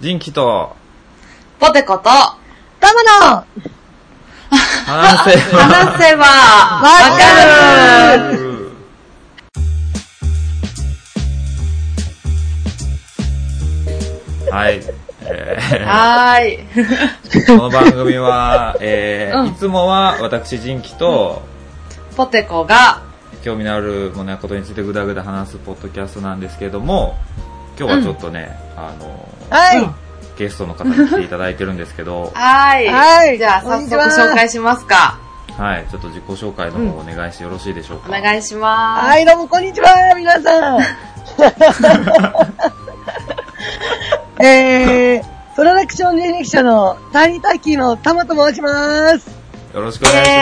人気と、ポテコと、タマの話せば。話せば、わかる。はい。えー。はーい。この番組は、えーうん。いつもは私、人気と、ポテコが、興味のあるものやことについてぐだぐだ話すポッドキャストなんですけども、今日はちょっとね、あの、はい、うんゲストの方に来ていただいてるんですけど、はーい。はいじゃあ早速こんにちは紹介しますか。はい、ちょっと自己紹介の方お願いしてよろしいでしょうおか。願いします。はい、どうもこんにちは、皆さん。えー、プロダクション人力車の谷滝のタマと申します。よろしくお願いしおま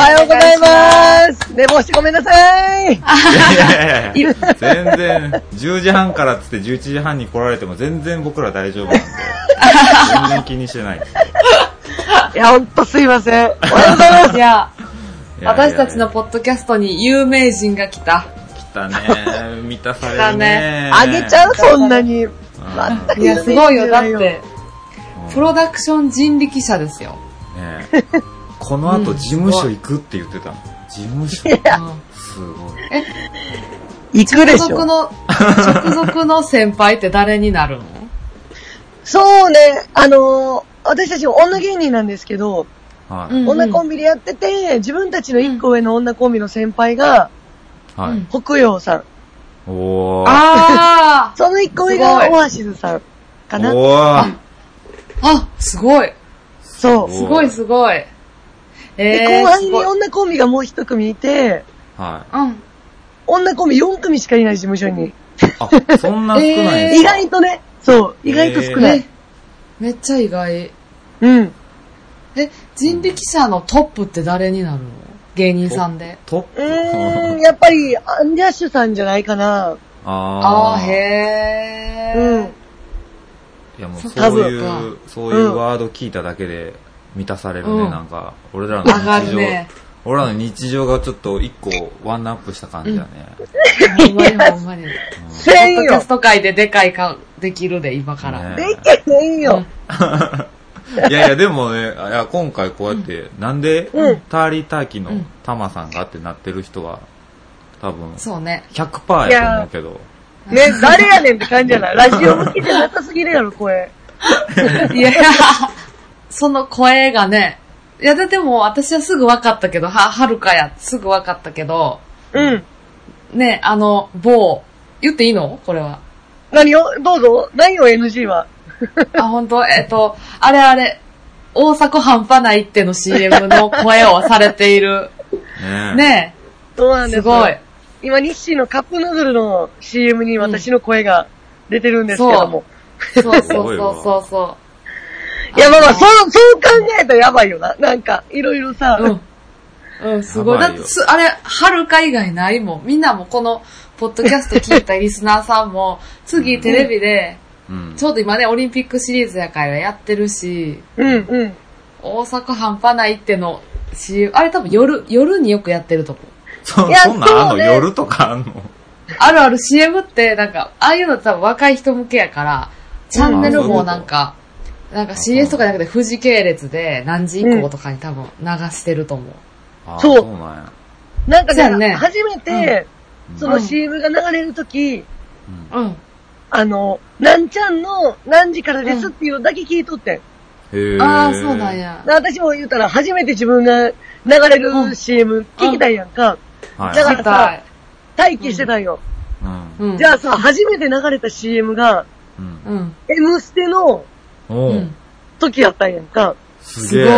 はようございます。寝坊してごめんなさい。やいやいや全然、10時半からっつって11時半に来られても全然僕ら大丈夫なんで、全然気にしてないです。いや、ほんとすいません。おはようございます。いや、いやいや私たちのポッドキャストに有名人が来た。来たね満たされるねあげちゃうそんなに。いや、すごいよ。だって、うんプロダクション人力車ですよ。ねえ この後事務所行くって言ってたの。事務所いや、すごい。行くで直しょ。属の、直属の先輩って誰になるの？そうね、あのー私たち女芸人なんですけど、はい。うん女コンビでやってて、自分たちの一個上の女コンビの先輩が、はい。うん北洋さん。おー。あその一個上がオアシズさんかな。おー。ーあ、すごい。そう。すごいすごい。で、えー、後半に女コンビがもう一組いて、はうん。女コンビ4組しかいない事務所に。い。あ、そんな少ないんです意か外とね、そう、意外と少ない。えめっちゃ意外。うん。え、人力車のトップって誰になるの？芸人さんで。トップうーん、やっぱり、アンジャッシュさんじゃないかな。あー、あー。へー。うん。いやもうそういう、そういうワード聞いただけで満たされるね、うんなんか。俺らの上が日常、るね。俺らの日常がちょっと一個ワンナップした感じだね。ほんまにほんまに。ポせんよッドキャス。ト界ででかいか、できるで、今から。ねでけへんよ。いやいや、でもね、あいや今回こうやって、なんで、うんターリーターキーのうんタマさんがってなってる人は、多分、そうね。100%やと思うけど。ね、誰やねんって感じやな。ラジオ向きでなさすぎるやろ、声。いや、その声がね、いや、ででも私はすぐ分かったけど、は、はるかや、すぐ分かったけど、うん。ね、あの、某、言っていいの？これは。何を？どうぞ。何よ、NG は。あ、本当？えっと、あれあれ、大阪半端ないっての CM の声をされている。ねねそうなんですすごい。今、日清のカップヌードルの CM に私の声が出てるんですけども。そうそうすごいわそうそういや、まあまあ、そう、そう考えたらやばいよな。なんか、いろいろさ。う。ん。うん、すごい。だって、あれ、はるか以外ないもん。みんなもこの、ポッドキャスト聞いたリスナーさんも、次テレビで、ちょうど今ね、オリンピックシリーズやからやってるし、うん、うん。大阪半端ないっての CM、あれ多分夜、夜によくやってるとこ。そいやそんなんあんのね夜とかあんの？あるある CM って、なんか、ああいうの多分若い人向けやから、チャンネルもなんか、なんか CS とかじゃなくて富士系列で何時以降とかに多分流してると思う。うそうなんや。なんかね、ね初めて、うんその CM が流れるとき、うん。あの、なんちゃんの何時からですっていうのだけ聞いとってん。へーああ、そうなん。や。で私も言うたら、初めて自分が流れる CM 聞きたいやんか。はい。だから聞きたい。待機してたんよ。うん。うん。じゃあさ、初めて流れた CM が、うん。うん。M ステのうん。時やったんやんか。すげす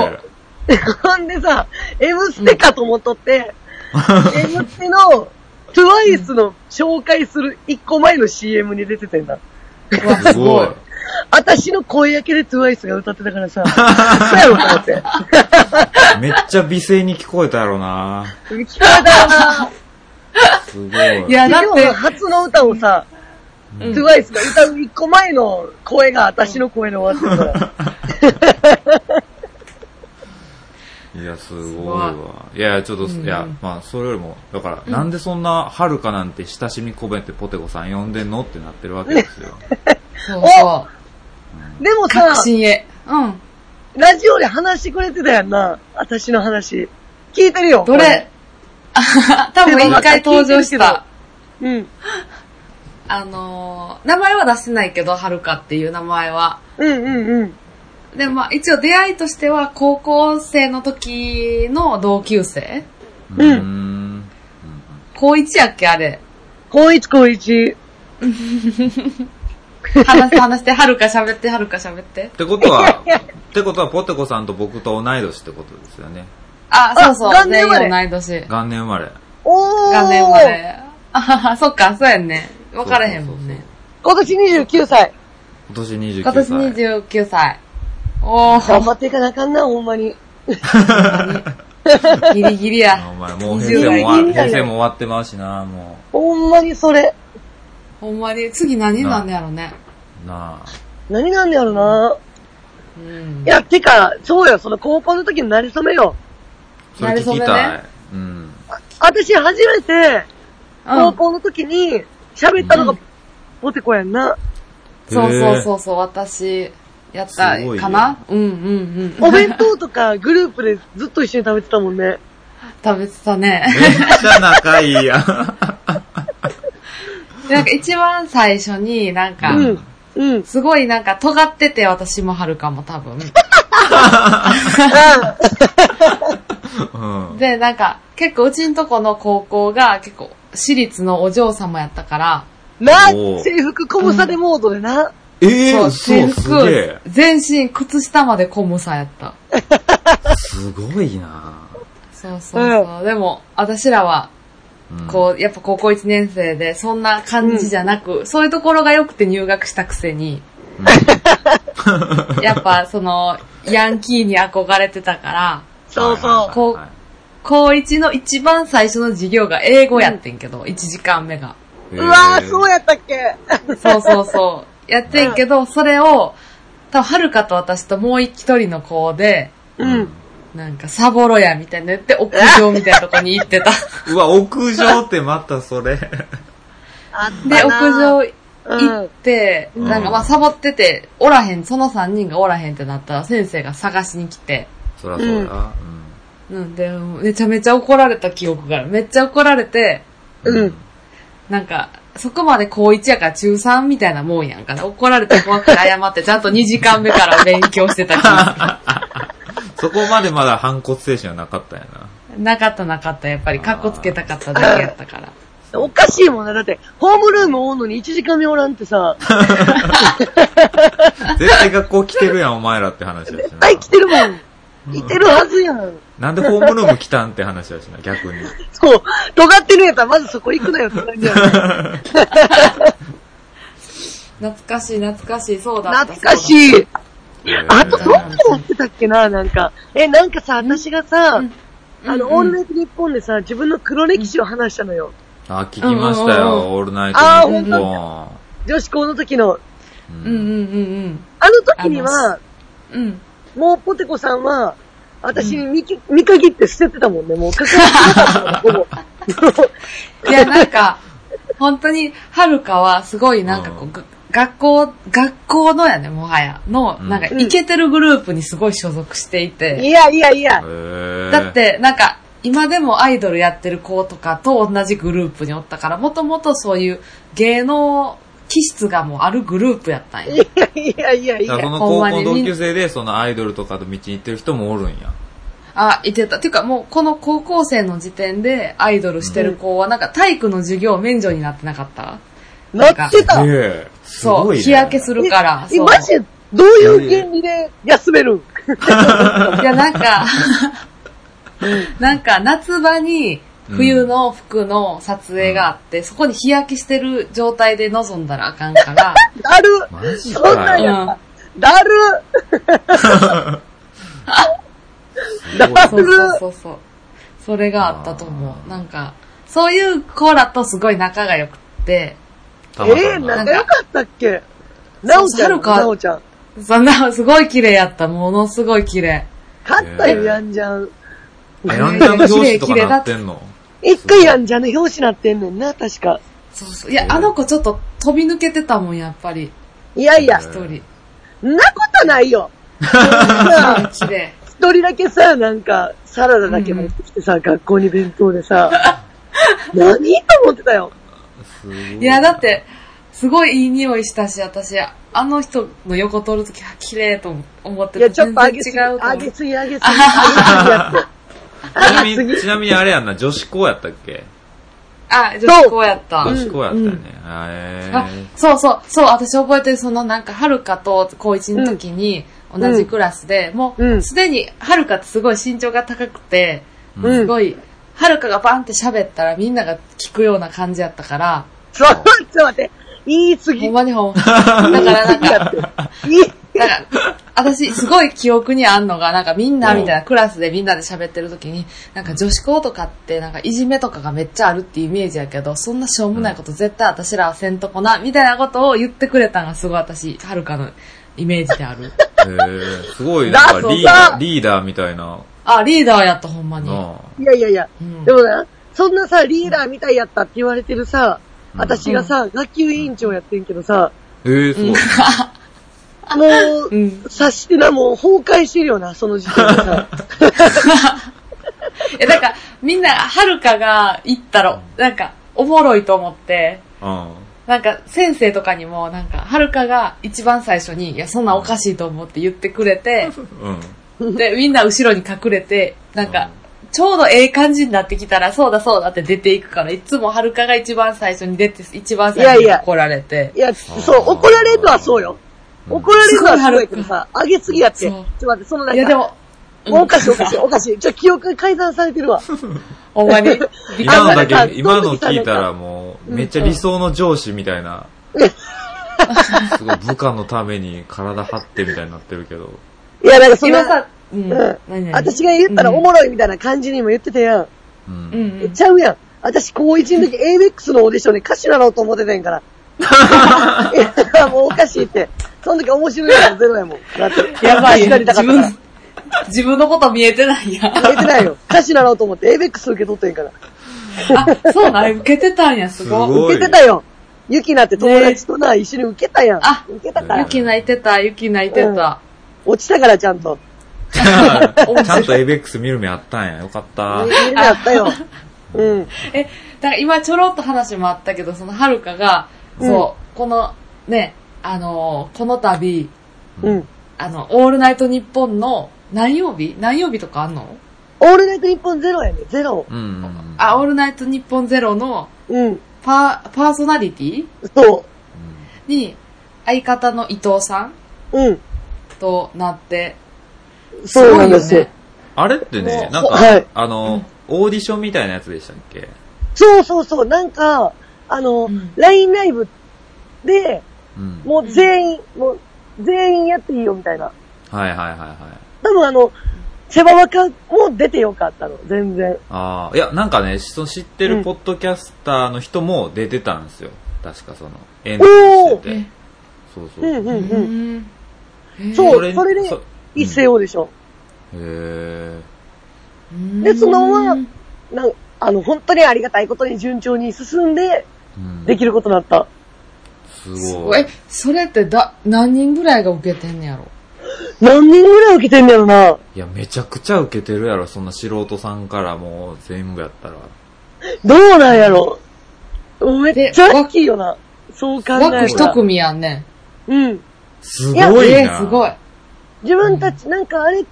え。ほんでさ、M ステかと思っとって、M ステの TWICE の紹介する一個前の CM に出ててんだ。すごい。。私の声焼けで TWICE が歌ってたからさ、そうやろと思って。めっちゃ美声に聞こえたやろな。聞こえたよなすごい。いや、だっでても、初の歌をさ、うん TWICE が歌う一個前の声が私の声で終わってるから。いや、すごいわ。いや、ちょっと、うんいや、まあ、それよりも、だから、なんでそんな、はるかなんて親しみ込めてポテコさん呼んでんのってなってるわけですよ。そうそでもさ確、信へ。うん。ラジオで話してくれてたやんな。私の話。聞いてるよ。どれ？あ多分一回登場した。うん。あのー、名前は出してないけど、はるかっていう名前は。うんうんうん。で、まあ一応出会いとしては、高校生の時の同級生？うんん。高一やっけあれ？高一高一。話して話して、はるか喋って、はるか喋ってっ。てことは、ってことは、ポテコさんと僕と同い年ってことですよね。あ、そうそう、元年生まれ全員同い年。元年生まれ。おー。元年生まれ。あはは、そっか、そうやんね。分からへんもんね。今年29歳。今年29今歳。年29歳。お頑ー、張っていかなあかんな、ほんまに。ギリギリあや。お前もう平成も終わ20代平成も終わってまうしな、もほんまにそれ。ほんまに、次何になんねやろね。う。なあ。何なんねやろな。うんい。や、てか、そうよ、その高校の時のなりそめよ。それ聞きなるほどたいね。うん。私初めて、うん高校の時に喋ったのがポテコやんな。そうそうそうそう、私、やったすごいねかなうんうんうん。お弁当とか グループでずっと一緒に食べてたもんね。食べてたね。めっちゃ仲いいやん。でなんか一番最初になんか、うん。うん。すごいなんか尖ってて私もはるかも多分。うん。で、なんか結構うちんとこの高校が結構私立のお嬢様やったから、な、制服こぶさでモードでな。ええ制ー、そう、すげえ。全身靴下までコムサやった。すごいなそうそうそう。でも、私らは、うんこう、やっぱ高校1年生で、そんな感じじゃなく、そういうところが良くて入学したくせに、やっぱその、ヤンキーに憧れてたから、そうそう。はいこう高1の一番最初の授業が英語やってんけど、1時間目が。へうわー、そうやったっけ？そうそうそう。やってんけど、それを、多分、はるかと私ともう一人の子で、うん。なんか、サボロやみたいな言って、屋上みたいなとこに行ってた。うわ、屋上ってまたそれ。で、屋な上行って、うんなんかまあサボってて、おらへん、その3人がおらへんってなったら先生が探しに来て、そらそうや。うんで、めちゃめちゃ怒られた記憶がある。めっちゃ怒られて、うん。なんか、そこまで高1やから中3みたいなもんやんかな。怒られて怖くて謝って、ちゃんと2時間目から勉強してた気が そこまでまだ反骨精神はなかったんやな。なかったなかった。やっぱりカッコつけたかっただけやったから。おかしいもんな。だって、ホームルームおんのに1時間目おらんってさ、絶対学校来てるやん、お前らって話だしな。絶対来てるもん。いてるはずやん。なんでホームルーム来たんって話だしな、逆に。そう。尖ってるんやったらまずそこ行くなよって感じやん。懐かしい懐かしい。そうだった。懐かしい。い。あと、どっちやってたっけな、なんか。え、なんかさ、私がさ、あの、オールナイトニッポンでさ、自分の黒歴史を話したのよ。あ、聞きましたうんうんうんよ、オールナイトあーニッポ女子校の時の。ン。うんうんうんあの時には、うん。うん。もうポテコさんは、私に見き見限って捨ててたもんね。もうかかってなかったもん、ほぼ。いや、なんか、本当に、はるかはすごいなんかこう、が学校、学校のやね、もはや、の、うん。なんか、イケてるグループにすごい所属していて、いやいやいや。だっ、て、なんか、今でもアイドルやってる子とかと同じグループにおったから、もともとそういう芸能気質がもうあるグループやったんや。いやいやいやその高校の同級生で、そのアイドルとかと道に行ってる人もおるんや。あ、いてた。ていうかもう、この高校生の時点でアイドルしてる子は、なんか体育の授業免除になってなかった？なってた。そう、ごいね。日焼けするから。え、マジで、どういう原理で休める？ん いや、なんか、なんか夏場に冬の服の撮影があって、そこに日焼けしてる状態で臨んだらあかんから、だるそんなん。や。だる だそうるそうそうそう。それがあったと思う。なんか、そういう子らとすごい仲が良くって、たまたまえー、仲良かったっけ？なおちゃん、はるかなおちゃん。そんな、すごい綺麗やった。ものすごい綺麗。勝ったよ、やんじゃん。え、ヤンジャンの表紙とかなってんの？一回やんじゃんの表紙なってんねんな、確か。そうそう。いや、あの子ちょっと飛び抜けてたもん、やっぱり。いやいや一、人。んなことないよ。さ綺麗。一人だけさ、なんか、サラダだけ持ってきてさ、学校に弁当でさ、何と思ってたよ。い。いや、だって、すごいいい匂いしたし、私、あの人の横通るときは綺麗と思っていや、ちょっと上げすぎ、げすぎ、上げすぎ、上げすぎやって。ちなみに、あれやんな、女子校やったっけ？あ、女子校やった。女子校やったよね。うんへあー、そうそう、そう、私覚えてる、そのなんか、はるかと高一の時に、同じクラスで、もう、うんすでに、はるかってすごい身長が高くて、うんすごい、はるかがバンって喋ったらみんなが聞くような感じやったから、そう、ちょっと待って。言い過ぎ。ほんまにほんま。だからなんか、言いだから、私、すごい記憶にあんのが、なんかみんなみたいな、クラスでみんなで喋ってる時に、なんか女子校とかって、なんかいじめとかがめっちゃあるっていうイメージやけど、そんなしょうもないこと絶対私らはせんとこな、みたいなことを言ってくれたのがすごい私、はるかのイメージである。へーすごい、なんかリーだダー、リーダーみたいな。あ、リーダーやった、ほんまに。いやいやいや。うんでもな、そんなさ、リーダーみたいやったって言われてるさ、私がさ、学級委員長やってんけどさ、えー、すごい。もう、うん。察してな、もう崩壊してるよな、その時点でさ。え、だから、みんな、はるかが行ったら、なんか、おもろいと思って、うん。なんか、先生とかにも、なんか、はるかが一番最初に、いや、そんなんおかしいと思って言ってくれて、うん。で、みんな後ろに隠れて、なんか、ちょうどええ感じになってきたら、そうだそうだって出ていくから、いつもはるかが一番最初に出て、一番最初いやいやに怒られて。いや、そう、怒られるのはそうよ。怒られるのはすごいけどさ、上げすぎやって。ちそうょっと待って、そのなんか、いや、でも、もうおかしいおかしいおかしい。ちょ、記憶が改ざんされてるわ。ほんまに、今のだけ、今の聞いたらもう、めっちゃ理想の上司みたいな、すごい部下のために体張ってみたいになってるけど。いや、なんかそんな、今さ、うん。私が言ったらおもろいみたいな感じにも言ってたやん。う。うんん。うん。ちゃうやん。私、高一の時、ABEX のオーディションで歌手なろうと思ってたんやから。いや、もうおかしいって。その時面白いやつゼロやもん。だって。やばいよ。自。分、自分のこと見えてないやん。言ってないよ。歌手なろうと思って ABEX 受け取ってんから。あ、そうなん、受けてたんや、すごい。すごい受けてたよ。ゆきなって友達とな、一緒に受けたやん。あ受けたからゆ。き泣いてた、ゆき泣いてた。落ちたからちゃんと。ちゃんとエイベックス見る目あったんや。よかった。見る目あったよ。うん。え、だから今ちょろっと話もあったけど、そのはるかが、うんそう、この、ね、あのーこの度、うん。あの、オールナイトニッポンの何曜日？何曜日とかあんの？オールナイトニッポンゼロやね。ゼロ。うんうん。あ、オールナイトニッポンゼロのうん。パー、パーソナリティ？そに、相方の伊藤さん？う。うん。となって、そうなんですよ。あれってね、なんかはい、あの、オーディションみたいなやつでしたっけ？そうそうそう。なんか、あの、うん LINE ライブで、うん。もう全員、もう全員やっていいよみたいな。はいはいはいはい。多分あの、セバワカも出てよかったの、全然。ああ、いや、なんかね、その知ってうんるポッドキャスターの人も出てたんですよ。確かその、エントリーしてえて。そうそうう。んうんううん。ん。えそうそれそれでそ一斉オーディション。へうんでそのままなんあの、本当にありがたいことに順調に進んで、え。うんできることになった。すごい。え、それってだ、何人ぐらいが受けてんねやろ？何人ぐらい受けてんだろうな。いや、めちゃくちゃ受けてるやろ、そんな素人さんからもう全部やったら。どうなんやろめっちゃ大きいよな。そう考え枠たら。一組やんね。うん。すごいな。えー、すごい。自分たち、なんかあれ、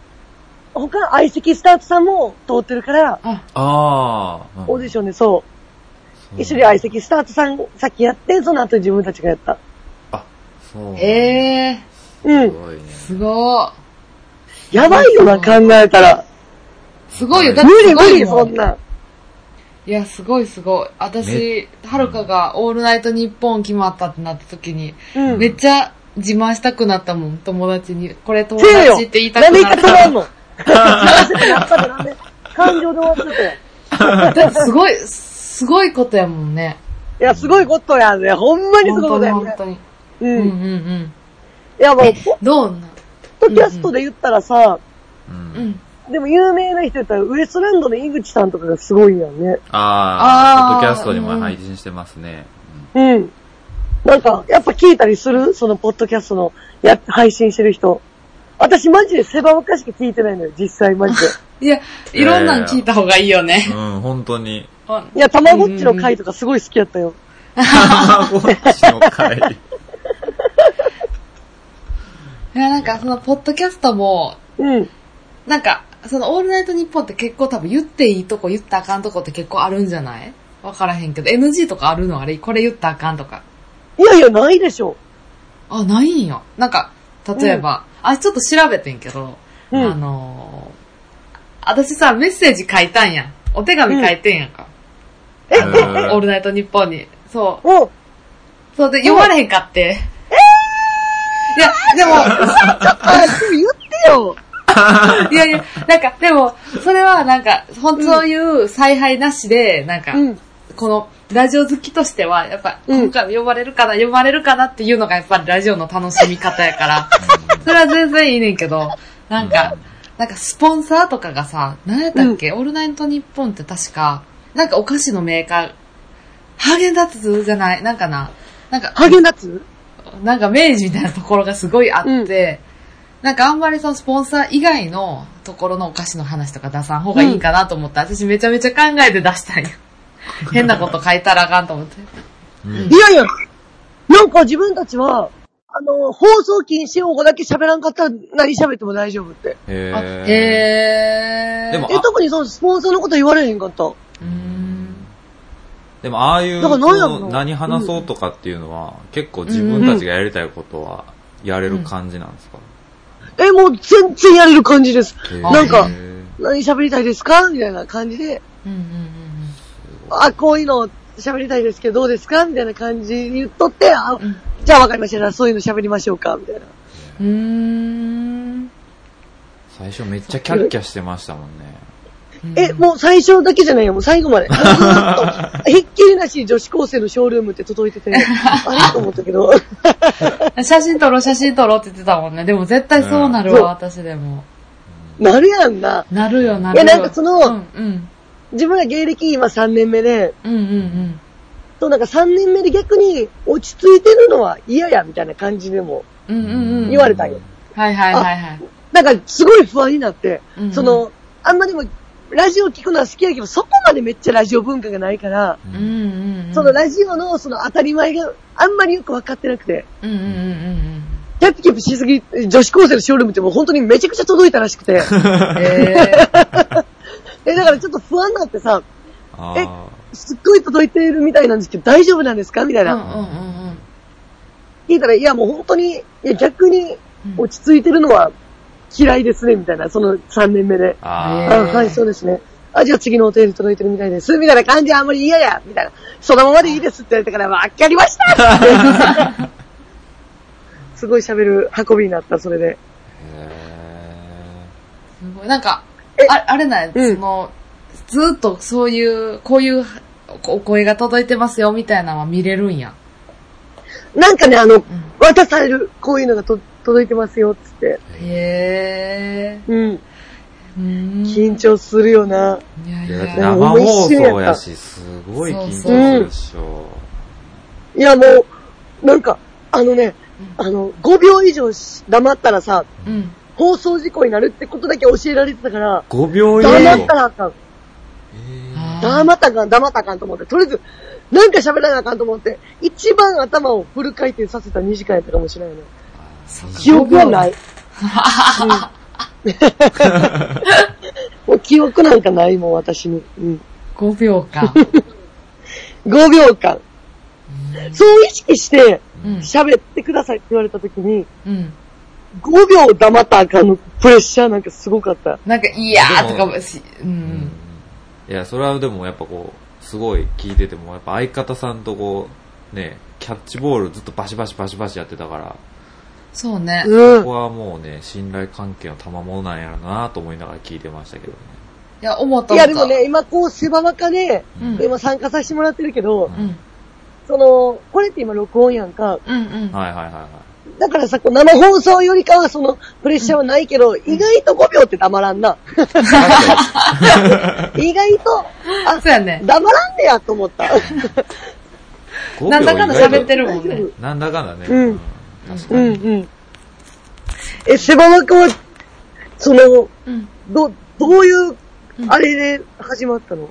他、相席スタートさんも通ってるから、あ、ああ。オーディションでそう、一緒に相席スタートさん先やって、その後自分たちがやった。あ、そう。えうん。すごいね。ー、すごやばいよな、考えたら。い。すごいよ。だ無ってす理無理、そんなん。いや、すごいすごい。私、はるかがオールナイトニッポン決まったってなった時に、うん。めっちゃ自慢したくなったもん、友達に。これ友達って言いたなんでくなった。言いたくなんの？なったでなんで感情で終わってたよ。だってすごい、すごいことやもんね。いや、すごいことやね。ほんまにすごい本当にことやね。本当に。う。うんうんんうん。いや、もう、えポッ、どうなドキャストで言ったらさ、う。うんん。でも有名な人やったら、ウエストランドの井口さんとかがすごいんやね。ああ、あーポッドキャストにも配信してますね。うん。なんか、やっぱ聞いたりする？そのポッドキャストのや、配信してる人。私マジで狭ばかしか聞いてないのよ、実際マジで。いや、いろんなん聞いた方がいいよね。うん、本当に。いや、たまごっちの回とかすごい好きやったよ。たまごっちの回。いや、なんかその、ポッドキャストも、うん。なんか、その、オールナイトニッポンって結構多分言っていいとこ言ったらあかんとこって結構あるんじゃない？わからへんけど、NG とかあるの？あれ？これ言ったらあかんとか。いやいや、ないでしょ。あ、ないんや。なんか、例えば、あ、ちょっと調べてんけど、うんあのー私さ、メッセージ書いたんやん。お手紙書いてんやんか。えオールナイトニッポンに。そう。おそうで、読まれへんかって。いや、でも、あ、でも言ってよ。いやいや、なんか、でも、それはなんか、本当そういう采配なしで、なんか、うん。この、ラジオ好きとしては、やっぱ、うん。今回も呼ばれるかな、呼ばれるかなっていうのがやっぱりラジオの楽しみ方やから、それは全然いいねんけど、なんか、なんかスポンサーとかがさ、何やったっけ、オールナイトニッポンって確か、なんかお菓子のメーカー、ハーゲンダッツじゃない、なんかな、なんか、ハーゲンダッツ？なんか明治みたいなところがすごいあって、なんかあんまりそのスポンサー以外のところのお菓子の話とか出さん方がいいかなと思って、私めちゃめちゃ考えて出したんよ。変なこと書いたらあかんと思って。いやいや、なんか自分たちは、あの、放送禁止用語だけ喋らんかったら何喋っても大丈夫って。あへへー。でもえ、特にそのスポンサーのこと言われへんかった。うーん。でも、ああいう、だから何話そうとかっていうのは、結構自分たちがやりたいことは、やれる感じなんですか、え、もう全然やれる感じです。なんか、何喋りたいですか？みたいな感じで、うんうんあ、こういうの喋りたいですけどどうですか？みたいな感じに言っとって、あ、うんじゃあわかりました。そういうの喋りましょうか？みたいな。うん。うーん。最初めっちゃキャッキャしてましたもんね。え、もう最初だけじゃないよ。もう最後まで。ひっきりなし女子高生のショールームって届いてて、あれ？と思ったけど。写真撮ろう、写真撮ろうって言ってたもんね。でも絶対そうなるわ、うん私でも。なるやんな。なるよ、なるよ。いやなんかそのうん、うん。自分ら芸歴今3年目で、うんうんうん。となんか3年目で逆に落ち着いてるのは嫌やみたいな感じでもうんうんうん。言われたんよ。はいはいはいはい。なんかすごい不安になって、うんうんその、あんまでもラジオ聞くのは好きやけど、そこまでめっちゃラジオ文化がないから、うんうんうん。そのラジオのその当たり前があんまりよくわかってなくて、うんうんうんうんキャッピキャッピしすぎ、女子高生のショールームってもう本当にめちゃくちゃ届いたらしくて、うん。ええ、だからちょっと不安になってさ、あえすっごい届いているみたいなんですけど大丈夫なんですか？みたいー。うんな。うんうん聞いたら、いやもう本当に、いや逆に落ち着いてるのは嫌いですね、みたいな、その3年目で。ああはい、そうですね。あ、じゃあ次のお手入れ届いてるみたいです。みたいな感じはあんまり嫌や、みたいな。そのままでいいですって言われたから、わかりました すごい喋る運びになった、それで。ーへすごい。なんかえ、ああれなんや、うんその、ずーっとそういう、こういうお声が届いてますよみたいなのは見れるんや。なんかね、あの、渡される、こういうのがと届いてますよ、つって。へー。うん。うーん。緊張するよな。いやいーだってや。生放送やし、すごい緊張するでしょ。いや、もう、なんか、あのね、あの、5秒以上し黙ったらさ、うん。放送事故になるってことだけ教えられてたから、5秒以黙っ上たらあかん。黙ったかん、黙ったかんと思って、とりあえず、なんか喋らなあかんと思って、一番頭をフル回転させた2時間やったかもしれないね。そうか記憶はない。もう記憶なんかないもん、私に。うん。5秒か。5秒間。そう意識して、うん。喋ってくださいって言われた時に、うん。5秒黙ったらあかんのプレッシャーなんかすごかった。なんか、いやーとかもし、うん。いや、それはでもやっぱこう、すごい聞いてても、やっぱ相方さんとこう、ね、キャッチボールずっとバシバシバシバシやってたから、そうね。うんここ。はもうね、信頼関係の賜物なんやろなと思いながら聞いてましたけどね。いや、思ったい思った。やでもね、今こう狭場かで、うん今参加させてもらってるけど、うん。その、これって今録音やんか。うんうん。はいはいはいはい。だからさ、生放送よりかはそのプレッシャーはないけど、意外と5秒って黙らんな。意外と、あ、そうやね。黙らんねやと思った。5 5なんだかんだ喋ってる。るもんね。なんだかんだね。うん確かに。うんうん。え、セバマカは、その、うん。ど、どういう、あれで始まったの？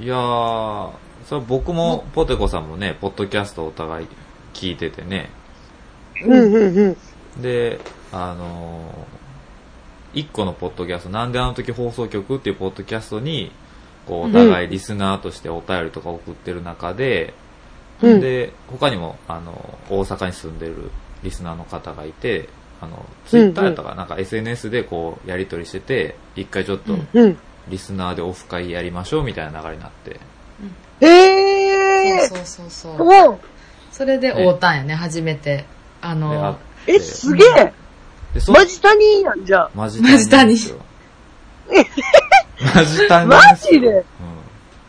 いやー、それ僕も、ポテコさんもね、ポッドキャストお互い聞いててね。うんうんうん。で、あのー、一個のポッドキャスト、なんであの時放送局っていうポッドキャストに、こう、お互いリスナーとしてお便りとか送ってる中で、うんで、他にも、あの、大阪に住んでるリスナーの方がいて、あの、ツイッターやったか、なんか SNS でこう、やり取りしてて、一回ちょっと、うん。リスナーでオフ会やりましょうみたいな流れになって、えーそうそうそうそう。おそれで会うたんやね、初めて。あのっ、え、すげえでそマジ谷やんじゃん。マジマジ谷。マジ谷マですよ ジで？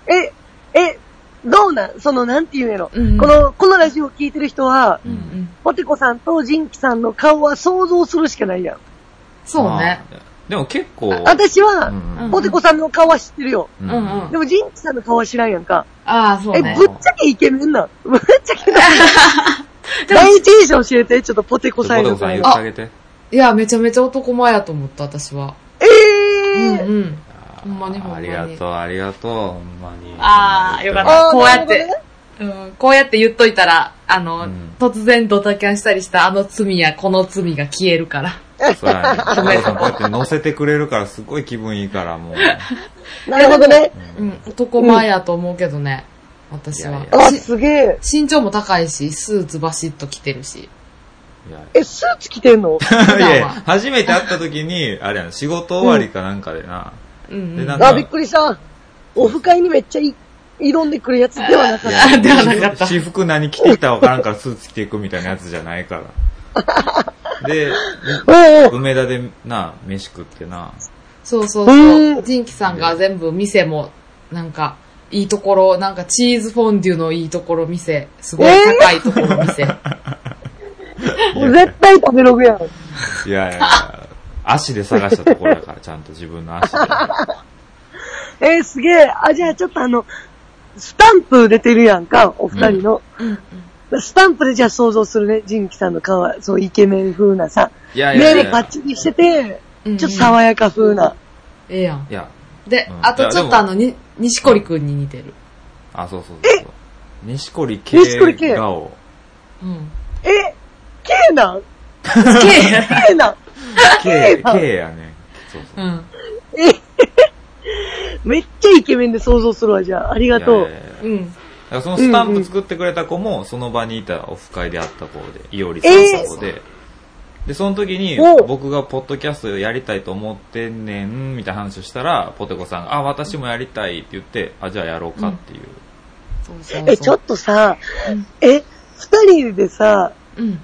え、え、どうなん？その、なんて言うんやろ。うんこの、このラジオ聞いてる人は、うんうん。ポテコさんとジンキさんの顔は想像するしかないやん。そうね。まあでも結構、私は、うんポテコさんの顔は知ってるよ。うんうんうんでもジンキさんの顔は知らんやんか。え、ああ、そうね。ぶっちゃけイケメンなん？ぶっちゃけ。第一印象教えて、ちょっとポテコさんポテコさん言ってあげて。いや、めちゃめちゃ男前やと思った、私は。えうんー。うん。ほんまにほんまあにりがとう、ありがとう、ほんまに。あーよかっあたーこうやってうん、こうやって言っといたら、あの、うん突然ドタキャンしたりしたあの罪やこの罪が消えるから。そうやね。こうやって乗せてくれるからすごい気分いいから、もう。なるほどね。うん、男前やと思うけどね、私は。いやいあ、しすげえ。身長も高いし、スーツバシッと着てるし。いやえ、スーツ着てんの？いやいや初めて会った時に、あれやん、仕事終わりかなんかでな。うん、うん。でなんかあ、びっくりした。オフ会にめっちゃい挑んでくるやつではなかった。いや ではなかった私服何着てきたかわからんからスーツ着ていくみたいなやつじゃないから。で、梅田でな、飯食ってな。そうそううそう。んジンキさんが全部店も、なんか、いいところ、なんかチーズフォンデュのいいところ店、すごい高いところ店。も う絶対食べログやん。いやいや、足で探したところだから、ちゃんと自分の足で。えー、すげえ。あ、じゃあちょっとあの、スタンプ出てるやんか、お二人の。うんスタンプでじゃあ想像するね、ジンキさんの顔は、そうイケメン風なさ、いやいやいや目もパッチリしてて、うん。ちょっと爽やか風な。ええやん。いや、でう、んあとちょっとあの、に、西堀くんに似てる。あ、そうそうそうそう。西堀系西堀系顔。うん。え、K なん？け ?K なん？K、K やね。そうそう。うん。え？めっちゃイケメンで想像するわ、じゃあ。ありがとういやい。やいやうん。だからそのスタンプ作ってくれた子も、その場にいたオフ会で会った子で、いおりさんって子で、で、その時に僕がポッドキャストやりたいと思ってんねん、みたいな話をしたら、ポテコさんが、あ、私もやりたいって言って、あ、じゃあやろうかっていう。そうそうそう。え、ちょっとさうん、え、二人でさ、うん。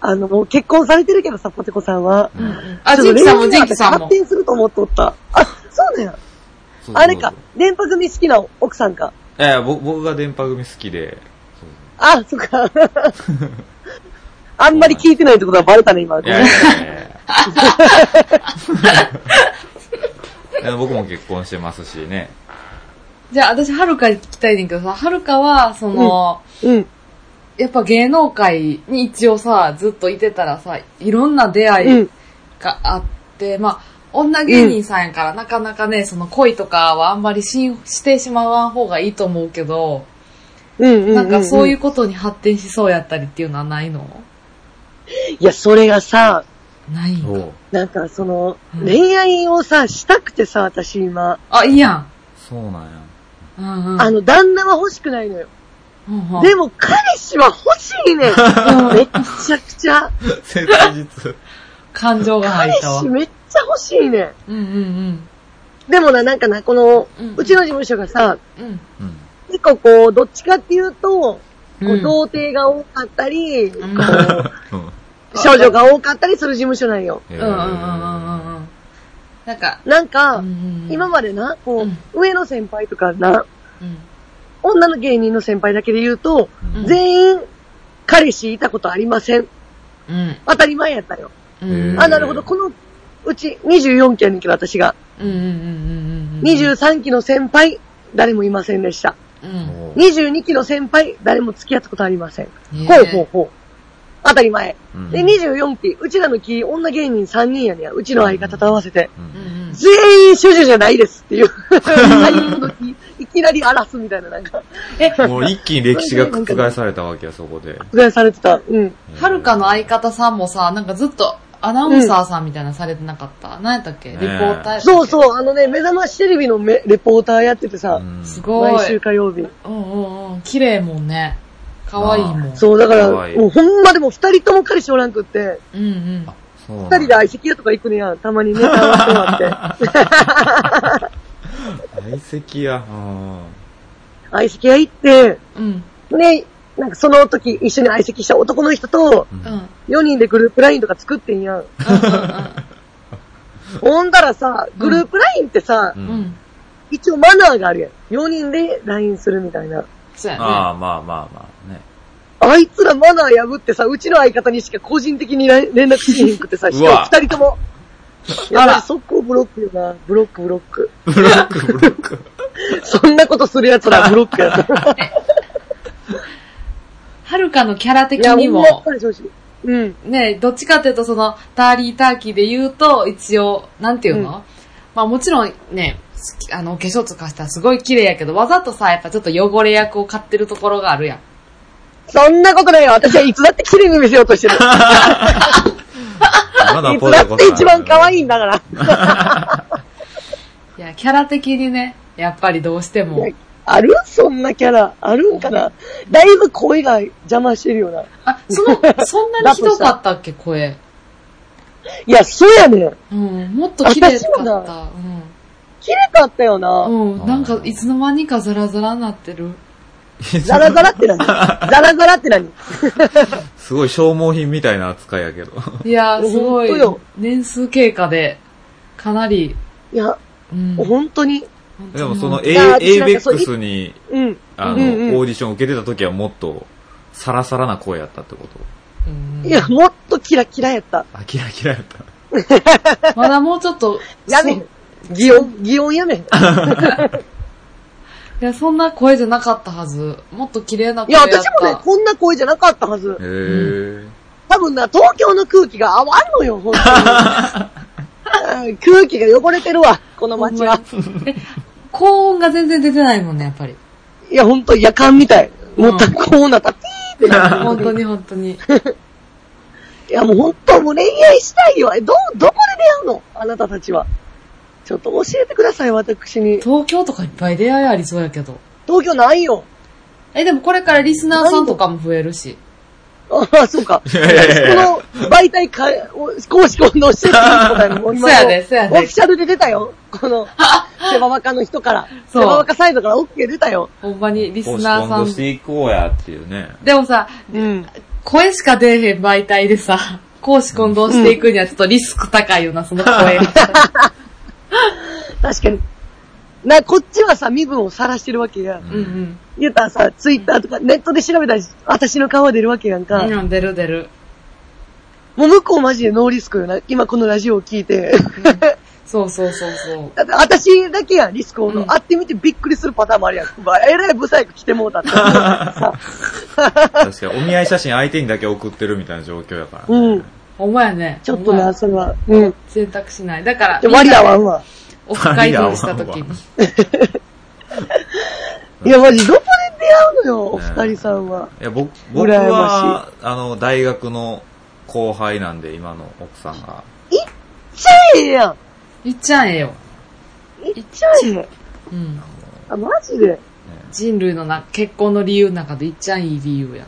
あの、もう結婚されてるけどさ、ポテコさんは。うんうん。あ、ジンキさんもジンキさんも発。展すると思っとった。あ、そうだよ。そうそうあれか、電波組好きな奥さんか。いやいや、僕僕が電波組好きで、あ、そっか。あんまり聞いてないってことはバレたね、今。いやいやいやいや いや僕も結婚してますしね。じゃあ、私、はるかに聞きたいねんけどさ、はるかは、その、うん。やっぱ芸能界に一応さ、ずっといてたらさ、いろんな出会いうん。があって、まあ、女芸人さんやから、なかなかね、その恋とかはあんまりしんしてしまわん方がいいと思うけど、うんうんうん。なんかそういううことに発展しそうやったりっていうのはないの？ん。いや、それがさ、ないんか。おうなんかその、うん恋愛をさ、したくてさ、私今。あ、いいやん。そうなんや。うんうん。あの、旦那は欲しくないのよ。うんうん、でも、彼氏は欲しいねん。めっちゃくちゃ。切実。感情が入彼ったわ。氏めっちゃ欲しいねん。うんうんでもな、なんかな、この、うんうちの事務所がさ、うん。うん。うん。結構こう、どっちかっていうと、こううん童貞が多かったり、こう 少女が多かったりする事務所なんよ。うんうんうんうん。なんか、なんか、今までな、こう、うん上の先輩とかな、うん女の芸人の先輩だけで言うと、うん全員、彼氏いたことありません。うん当たり前やったよ。あ、なるほど。この、うち24期やねんけど、私が。うんうんうんうんうん。23期の先輩、誰もいませんでした。ううん。22期の先輩、誰も付き合ったことありません。ほうほうほう。当たり前。うんで、24期、うちらの期、女芸人3人やねや。うちの相方と合わせて。うん全員主女じゃないですっていう。最後の期、いきなり荒らすみたいな、なんか、もう一気に歴史が覆されたわけや、そこで。覆されてた。うん。はるかの相方さんもさ、なんかずっとアナウンサーさんみたいなのされてなかった？何やったっけ？リポーターやったっけ？そうそう、あのね、目覚ましテレビのめレポーターやっててさ、うんすごい。毎週火曜日。うんうんうん。綺麗もんね。可愛いもん。そう、だから、もうほんまでも二人とも彼氏おらんくって、うんうん。二人で相席屋とか行くねやん。たまにネタ合わせてもらって。相席や。うん相席屋行って、うん。ね、なんかその時一緒に相席した男の人と、うん。うん。4人でグループラインとか作ってんやん。ほんだらさ、グループラインってさ。一応マナーがあるやん。4人で LINE するみたいな。そうやね。ああ、まあまあまあね。あいつらマナー破ってさ、うちの相方にしか個人的に連連絡しへんくてさ、しかも二人とも。やあらばい、速攻ブロックよな。ブロックブロック。ブロック、ブロック。そんなことする奴らブロックやった。はるかのキャラ的にも。うん。ね、どっちかっていうとその、ターリーターキーで言うと、一応、なんていうの、うんまあもちろんね、あの、お化粧とかしたらすごい綺麗やけど、わざとさ、やっぱちょっと汚れ役を買ってるところがあるやん。そんなことないよ。私はいつだって綺麗に見せようとしてる。いつだって一番可愛い。いんだから。いや、キャラ的にね、やっぱりどうしても。ある？そんなキャラ？あるんかな？だいぶ声が邪魔してるよな。あ、その、そんなにひどかったっけ、声。いや、そうやねん。うん、もっと綺麗だった。綺麗かったよな。うん。うん、なんかいつの間にかザラザラになってる。ザラザラって何？ザラザラって何？すごい消耗品みたいな扱いやけど。いやー、すごいほんとよ、年数経過で、かなり、いや、うん。本当に。でもそのいや私なんかそう ABEX に、うん。あの、うんうんオーディション受けてた時はもっと、サラサラな声やったってこと？うんいや、もっとキラキラやった。あ、キラキラやった。まだもうちょっと、やめそ。擬音、擬音やめ。いや、そんな声じゃなかったはず。もっと綺麗ない声や、やった。私もね、こんな声じゃなかったはずへ。ー。多分な、東京の空気が合わんのよ、本当に。う ん空気が汚れてるわ、この街は。高音が全然出てないもんね、やっぱり。いや、ほんと夜間みたい。もうた、こうなったら、ピーってなる。本当に本当に。いや、もうほんと、もう恋愛したいよ。え、ど、どこで出会うの？あなたたちは。ちょっと教えてください、私に。東京とかいっぱい出会いありそうやけど。東京ないよ。え、でもこれからリスナーさんとかも増えるし。ああ、そうか。いやいやいやこの媒体か、お公式運動してるみたいなのも今 そうやでそうやでオフィシャルで出たよ。この、セババカの人から。そうセババカサイドから OK 出たよ。ほんまにリスナーさん。していこうやっていうね。でもさ、うん。声しか出えへん媒体でさ、公私混同していくにはちょっとリスク高いよな、その声。確かに。な、こっちはさ、身分を晒してるわけや。うんうん。言ったらさ、ツイッターとかネットで調べたら、私の顔は出るわけやんか。うん、出る出る。もう向こうマジでノーリスクよな。今このラジオを聞いて。そうそうそうそう。だって私だけやん、リスクを。うん会ってみてびっくりするパターンもあるやん。うわえらいブサイク来てもうたって。さ 確かに、お見合い写真相手にだけ送ってるみたいな状況やから、ね。うん。ほんまやね。ちょっとな、それは。うん。選択しない。だから、で割り合わんわ。オフ会議した時に。いや、マジ、どこで出会うのよ、おね二人さんは。いや、僕、僕羨は、あの、大学の後輩なんで、今の奥さんが。いっちゃええやん。いっちゃんええよ。いっちゃええ。うん。あ、マジで。人類のな、結婚の理由の中でいっちゃんいい理由や。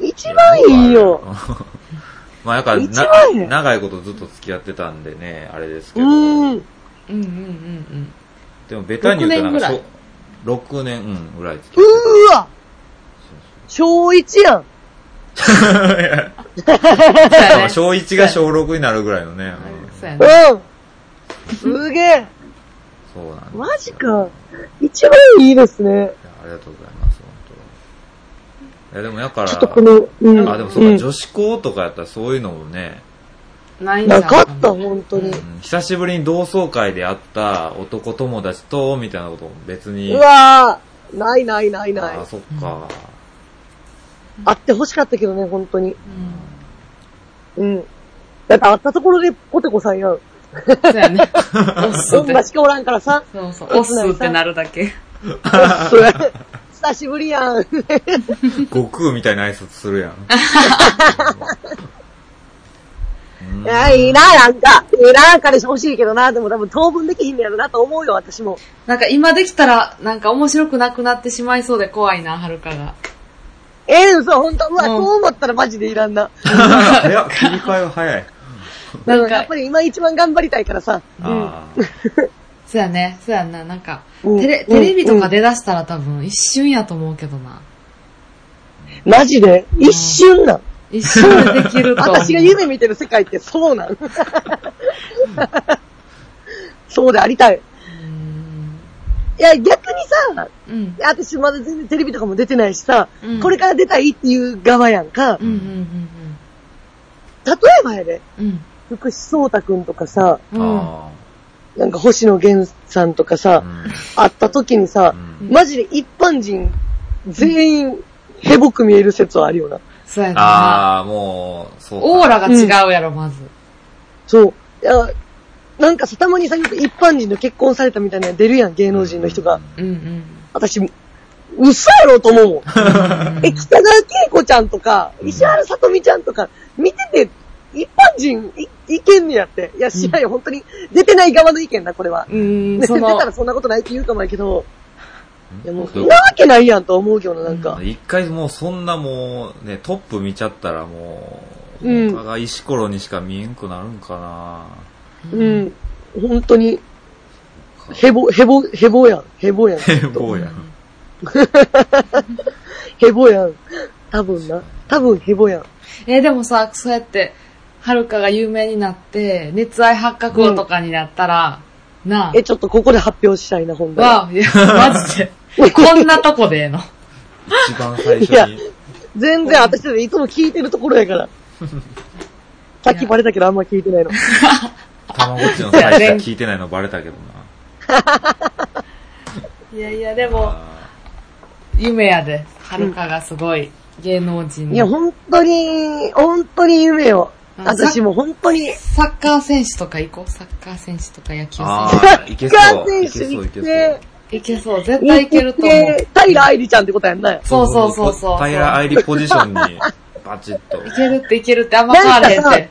一番いいよ。まあ、だから一いいね長いことずっと付き合ってたんでね、あれですけうど。ーん。うんうんうんでも、ベタに言うとなんか、6年そう6年、うん、ぐらい付きう合ーわ小一やん。うん。そうってやた。ね。小1が小6になるぐらいのね。うんそうやね。うん。すげえ。そうなんですマジか。一番いいですね。ありがとうございます、本当いや、でもやから、ちょっとこの、うん。あ、でもそうか、ん女子校とかやったらそういうのもね、ないんじゃなんかった、本当に。うん久しぶりに同窓会で会った男友達と、みたいなことも別にうわないないないないああ、。そっか。あって欲しかったけどね、本当に。うん。うん。だって会ったところでポテコさんやん。そうやね。オッスってそんな。しかおらんからさ。そうそう。オッスってなるだけ。それ久しぶりやん。悟空みたいな挨拶するやん。うんいや、いいな、なんか。いいな、彼氏欲しいけどな。でも多分当分できひんのやろなと思うよ、私も。なんか今できたら、なんか面白くなくなってしまいそうで怖いな、はるかが。ええー、嘘、ほんと。うわ、うんそう思ったらマジでいらんな。早っ、切り替えは早い。なんかやっぱ、り今一番頑張りたいからさ。あ そうやね、そうやんな、なんか、うんテレ、テレビとか出だしたら多分一瞬やと思うけどな。マジで？一瞬なん。一瞬でできると。私が夢見てる世界ってそうなん。そうでありたい。うん。いや、逆にさ、うん。私まだ全然テレビとかも出てないしさ、うんこれから出たいっていう側やんか。うんうん例えばやで、うんうん。福士蒼太くんとかさ、なんか星野源さんとかあ。さう、ん会った時にさ、うんマジで一般人全員ヘボく見える説はあるよな。そうやな。ああ、もう、そうか。オーラが違うやろ、まず。そう。いや、なんかさ、たまにさ、よく一般人と結婚されたみたいなの出るやん、芸能人の人が。うんうん。私、嘘やろと思うもん。え、北川景子ちゃんとか、石原さとみちゃんとか、見てて、一般人い、いけんねやって。いや、知らんよ、本当に。出てない側の意見だ、これは。うん、ね、その出た、らそんなことないって言うかもやけど、いやもう、なわけないやんと思うけどな、なんか。一回もうそんなもう、ね、トップ見ちゃったらもう、うん他が石ころにしか見えんくなるんかな。うん。本当に、ヘボ、ヘボ、ヘボやん。ヘボやん。へぼうやん。ヘボやん。多分な。多分ヘボやん。えーでもさ、そうやって、はるかが有名になって、熱愛発覚後とかになったら、なあ。え、ちょっとここで発表したいな、ほんとに。わあ、いや、マジで。こんなとこでええの。一番最初いやに。全然私だっていつも聞いてるところやから。さっきバレたけどあんま聞いてないの。たまごっちの最初聞いてないのバレたけどいやいや、でな。も、あ夢やで。はるかがすごい、芸能人のいや、本当に、本当に夢よ。あ私も本当に、サッカー選手とか行こう。サッカー選手とか野球あ選ー、いけそう。サッカいけー選手そう、いけそう。行って、手。いけそう。絶対いけると思う。平愛理ちゃんってことやんな。そうそうそうそう。平愛理ポジションに、バチッと。いけるっていけるってあんま変われへんって。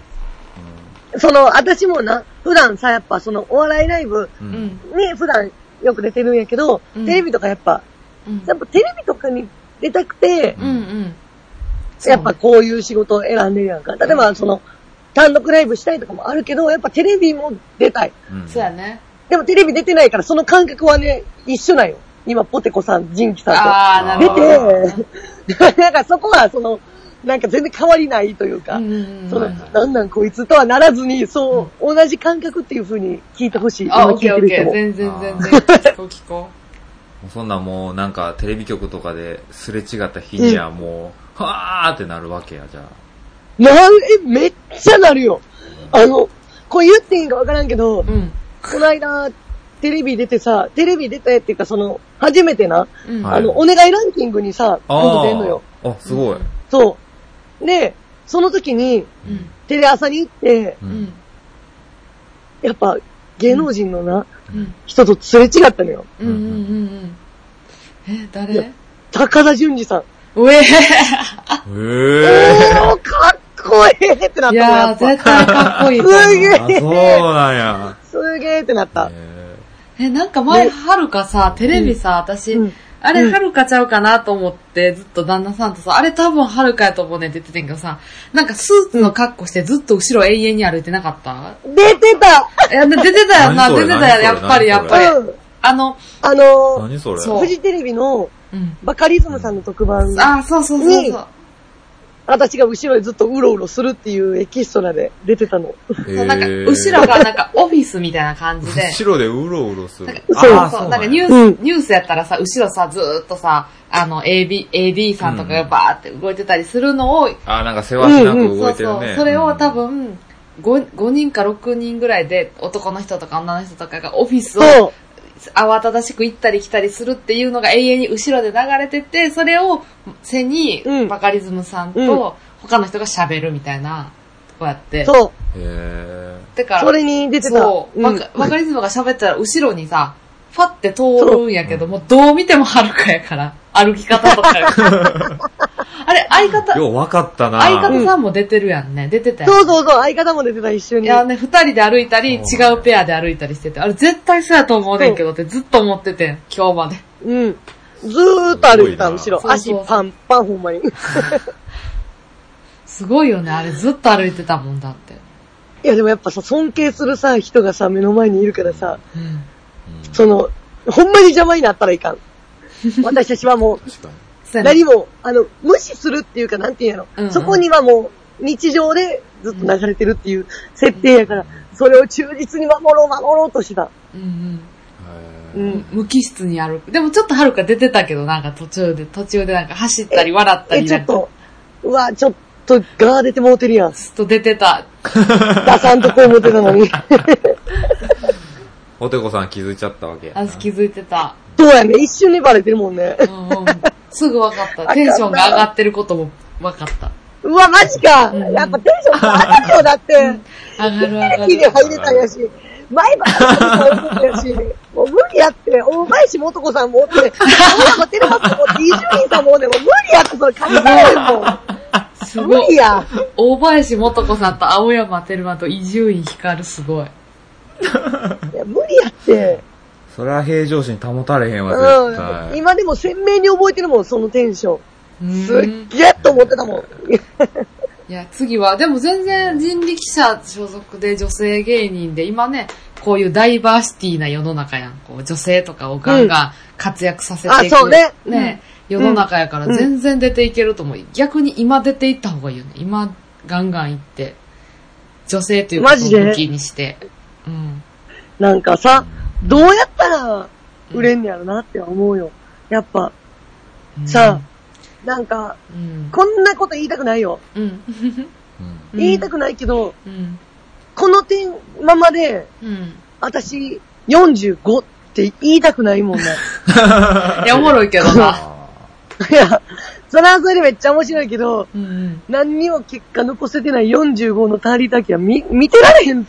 その、私もな、普段さ、やっぱそのお笑いライブう。うんん。に普段よく出てるんやけど、うんテレビとかやっぱ、うん。やっぱテレビとかに出たくて、うんうん。やっぱこういう仕事を選んでるやんか。例えばその、単独ライブしたいとかもあるけど、やっぱテレビも出たい。うんそうやね。でもテレビ出てないから、その感覚はね、一緒なんよ。今、ポテコさん、ジンキさんと。あー、なる出ほど。て、なんかそこは、その、なんか全然変わりないというか、うんうんうんその、なんなんこいつとはならずに、そう、同じ感覚っていう風に聞いてほしい。あ、今オッケーオッケー。聞いてる人も。全然全然。聞こう聞こそんなんもうなんかテレビ局とかですれ違った日にはもう、はーってなるわけや、じゃあ。なん、え、めっちゃなるよ。あの、これ言っていいんかわからんけど、う。うん。この間、テレビ出てさ、テレビ出てっていうか、その、初めてな、うん。はいあの、お願いランキングにさ、今度出んのよ。あすごい。そう。で、その時に、うん。テレ朝に行って、ううんん。やっぱ、芸能人のな、うん。人とすれ違ったのよ。うんうんうんうん。え、誰？高田純次さん。うえー。ー、かっこいい ってなったのいやー。絶対かっこいいと思う。すげえあ、そうなんや。すげーってなった。へえ、なんか前、はるかさ、テレビさ、私うん、あれ、うんはるかちゃうかなと思って、ずっと旦那さんとさ、あれ多分はるかやと思うねって言ってたんやけどさ、なんかスーツの格好してずっと後ろ永遠に歩いてなかった？出てたいや、で出てたよな、出てたよ、やっぱり、やっぱり。うん。あの、あーの何それそうフジテレビのうん。バカリズムさんの特番、あ、そうそうそうにそう。私が後ろでずっとうろうろするっていうエキストラで出てたの。そ うなんか、後ろがなんかオフィスみたいな感じで。後ろでうろうろする。そうそう、なんかニやュース、うんニュースやったらさ、後ろさ、ずーっとさ、あの、AD、AD さんとかがバーって動いてたりするのを、あー、なんかせわしなく動そそういうてるね。、それを多うん、分、5, 5人か6人ぐらいで男の人とか女の人とかがオフィスをそう。慌ただしく行ったり来たりするっていうのが永遠に後ろで流れてて、それを背にうん。バカリズムさんうん。と他の人が喋るみたいな、こうやって。そう。へだから、それに出てた。そう、ん。バカバカリズムが喋ったら後ろにさ、ファって通るんやけども、どう見てもはるかやから、歩き方とか。あれ、相方ー。、よう分かったな相方さんも出てるやんね。出てたやん。そうそうそう、相方も出てた、一緒に。いやね、二人で歩いたり、違うペアで歩いたりしてて、あれ絶対そうやと思うねんけどってずっと思っててん、今日まで。うん。ずーっと歩いてた、後ろ。足パンパン、ほんまに。すごいよね、あれずっと歩いてたもんだって。いや、でもやっぱさ、尊敬するさ、人がさ、目の前にいるからさ、うん。その、ほんまに邪魔になったらいかん。私たちはもう、何も、あの、無視するっていうか、なんていうの、うんうんそこにはもう、日常でずっと流れてるっていう設定やから、それを忠実に守ろう、守ろうとした。うんうん。うん。無機質に歩く。でもちょっとはるか出てたけど、なんか途中で、途中でなんか走ったり笑ったえ、りなんか。ちょっと、うわ、ちょっと、ガー出てもうてるやん。ずっと出てた。出さんとこ思ってたのに。おてこさん気づいちゃったわけ。あ、気づいてた。そうやね、一瞬にバレてるもんね。うんうん。すぐ分かった。テンションが上がってることも分かった。うわ、マジか。うんやっぱテンション上がるよ、だって。上がる上がる。木に入れたんやし、前ばっかり入れたんやし、もう無理やって、大林素子さんもおって、青山テレマスも伊集院さんもおって、もう無理やって、それ考えられんもん。無すごい理。や。大林素子さんと青山テルマと伊集院光すごい。いや無理やって。それは平常心保たれへんわ、絶うん。対。今でも鮮明に覚えてるもん、そのテンション。うんすっげえと思ってたもん。いや、次は、でも全然人力車所属で女性芸人で、今ね、こういうダイバーシティな世の中やん。こう女性とかをガンガン活躍させていく。うねね、世の中やから全然出ていけると思う。逆に今出ていった方がいいよね。今、ガンガン行って、女性ということをマジで？武器にして。うん。なんかさ、どうやったら売れんねやろなって思うよ。やっぱ、さ、なんか、うん。こんなこと言いたくないよ。言いたくないけど、うん。この点、ままで、うん。私、45って言いたくないもんね。いや、おもろいけどな。あ いや、それはそれでめっちゃ面白いけど、うんうん。何にも結果残せてない45のターリーターキは見、見てられへん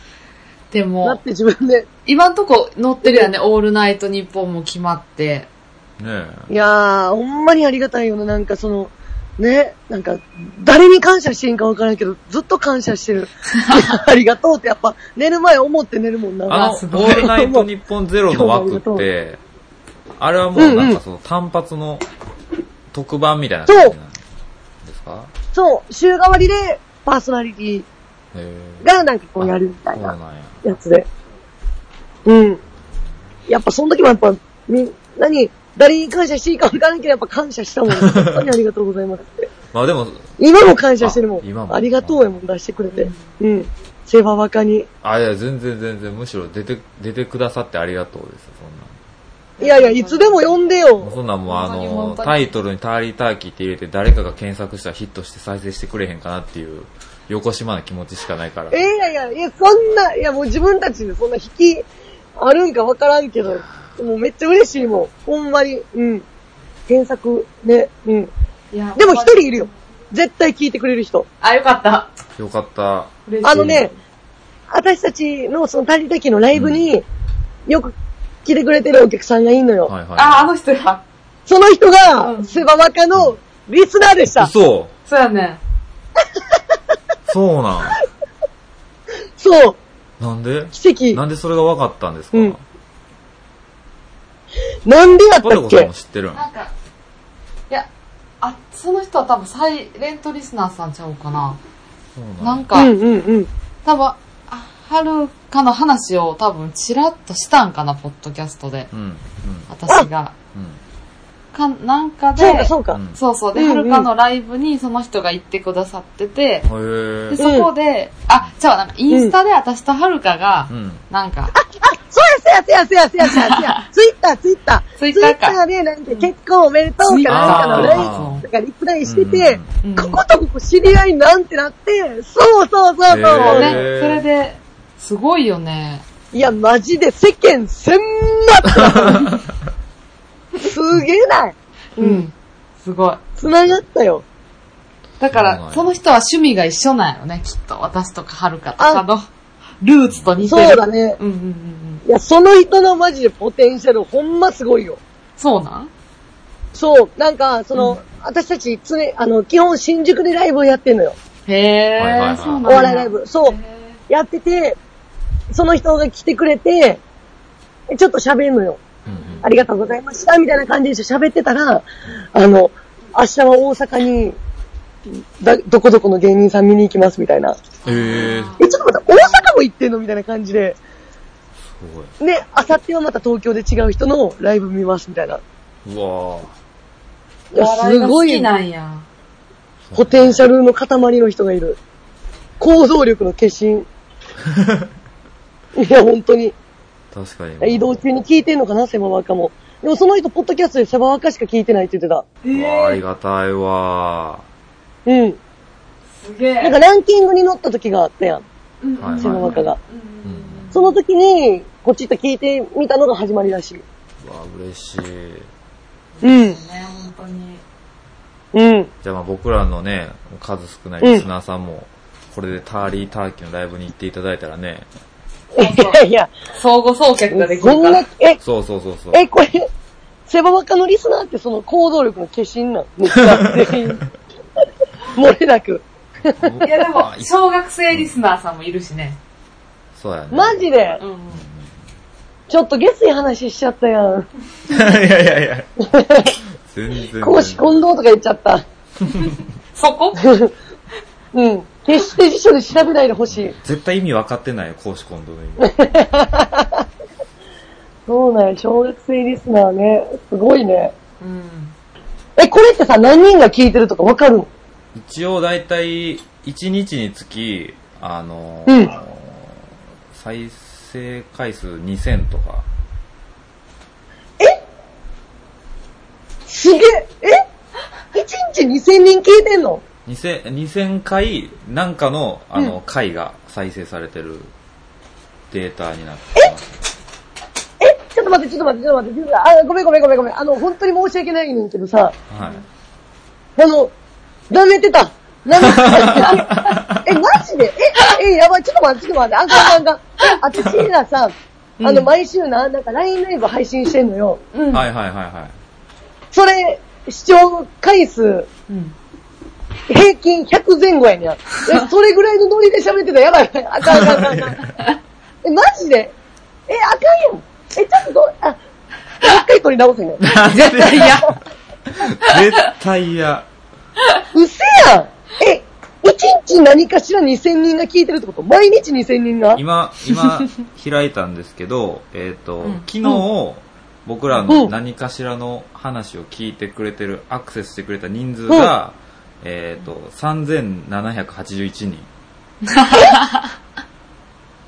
でなっも、て自分で。今んとこ乗ってるやんね、オールナイトニッポンも決まって。ーねいやー、ほんまにありがたいよな、なんかその、ね、なんか、誰に感謝していいんかわからんけど、ずっと感謝してる。ありがとうってやっぱ、寝る前思って寝るもんな。あの、オあすごいールナイトニッポンゼロの枠って、あれはもうなんかその単発の特番みたいな感じなんですか？そう、週替わりでパーソナリティへがなんかこーうやるみたいな。やつで。うん。やっぱその時もやっぱ、みんなに、誰に感謝していいかわからんけど、やっぱ感謝したもん。本当にありがとうございますって。まあでも、今も感謝してるもん。あ今もありがとうやもん出してくれて。うん。セババカに。あ、いや、全然全然、むしろ出て、出てくださってありがとうです、そんな。いやいや、いつでも呼んでよ。そんなんもうあの、タイトルにターリーターキーって入れて誰かが検索したらヒットして再生してくれへんかなっていう、横島な気持ちしかないから。えいやいや、いや、そんな、いやもう自分たちでそんな引きあるんかわからんけど、もうめっちゃ嬉しいもん。ほんまに。うん。検索、ね、うん。いやでも一人いるよ。絶対聞いてくれる人。あ、よかった。よかった。嬉しいあのね、私たちのそのタリタキのライブに、よく来てくれてるお客さんがいんのよ。はいはい。あ、あの人や。その人うが、んセババカのリスナーでした。嘘そうやね。そうなん。そう。なんで？奇跡。なんでそれが分かったんですか、うんなんでやったっけ？ポテコさんも知ってるん？なんか、いや、あ、その人は多分サイレントリスナーさんちゃうかな。そうなんなんか、うんうんうん。多分、あはるかの話を多分チラッとしたんかな、ポッドキャストで。うん。うん。私が。うん。か、なんかで、そうかそうか。うんそうそう。で、うんうんはるかのライブにその人が行ってくださってて、へで、ーそこで、あ、じゃあなんかインスタで私とはるかがう、ん。なんか、そうや、そうや、そうや、そうや、そうや、そうや。ツイッター、ツイッター。ツイッターかツイッターで、なんか結婚おめでとうかなんかのライブとかリプライしてて、うんこことここ知り合いなんてなって、そうそうそうそう。ね、それで、すごいよね。いや、マジで世間狭った。すげえな。うん。すごい。繋がったよ。だから、その人は趣味が一緒なんやろね、きっと。私とかはるかとかの、ルーツと似てる。そうだね。うんうんうんうん。いや、その人のマジでポテンシャルほんますごいよ。そうなん？そう、なんか、その、私たち常、あの、基本新宿でライブをやってんのよ。へはいはいはいー、そうなんおや笑いライブ。そう。やってて、その人が来てくれて、ちょっと喋るのよ。うんうんありがとうございました、みたいな感じで喋ってたら、あの、明日は大阪に、だ、どこどこの芸人さん見に行きます、みたいな。えー、え、ちょっと待って、大阪も行ってんの？みたいな感じで。すごい。で、あさってはまた東京で違う人のライブ見ます、みたいな。うわいや、笑いが好きすごい、なんや。ポテンシャルの塊の人がいる。行動力の化身。いや、本当に。ー確かに。移動中に聞いてんのかな、セバワカも。でもその人、ポッドキャストでセバワカしか聞いてないって言ってた。うわありがたいわうん。すげなんかランキングに乗った時があったやん、うんはいセバワカが。うんその時に、こっちと聞いてみたのが始まりらしい。うわ嬉しい。うん。ね、本当に。うん。じゃあまあ僕らのね、数少ないリスナーさんも、これでターリーターキーのライブに行っていただいたらね、いやいや、相互送客ができそんなる。、え、そうそうそうそう。え、これ、セバワカのリスナーってその行動力の化身なんめっちゃ全員。漏れなく。いやでも、小学生リスナーさんもいるしね。そうやね。マジでうん。ちょっと下水話しちゃったやん。いやいやいや。全然。公私混同とか言っちゃった。そこうん。決して辞書で調べないでほしい。絶対意味分かってないよ、公私混同の意味。そうなんや、小学生リスナーね。すごいね。うん。え、これってさ、何人が聞いてるとかわかるの？一応だいたい1日につき、あの、うん再生回数2000とか。すげええ ?1 日2000人聞いてんの？2000 2000回、なんかの、あの、回が再生されてるデータになってます。え？ちょっと待って、ちょっと待って、ちょっと待ってちょっと待って。あ、ごめんごめんごめんごめん。あの、本当に申し訳ないねんけどさ、はい。あの、舐めてた。舐めてた。え、マジで？え、え、やばい、ちょっと待って、ちょっと待って。あんかんあんかん。私らさ、あの、毎週な、なんか LINE ライブ配信してんのよ。うん。はいはいはいはい。それ、視聴回数、うん。平均100前後やねん。え、それぐらいのノリで喋ってたらやばい。あかんあかんあかん。え、マジで？え、あかんよ。え、ちょっとどう、あ、もう一回取り直せね。絶対嫌。絶対嫌。うせやんえ、一日何かしら2000人が聞いてるってこと？毎日2000人が？今、今、開いたんですけど、えっ、と、ん昨日、僕らの何かしらの話を聞いてくれてる、アクセスしてくれた人数が、えっ、と、3781人。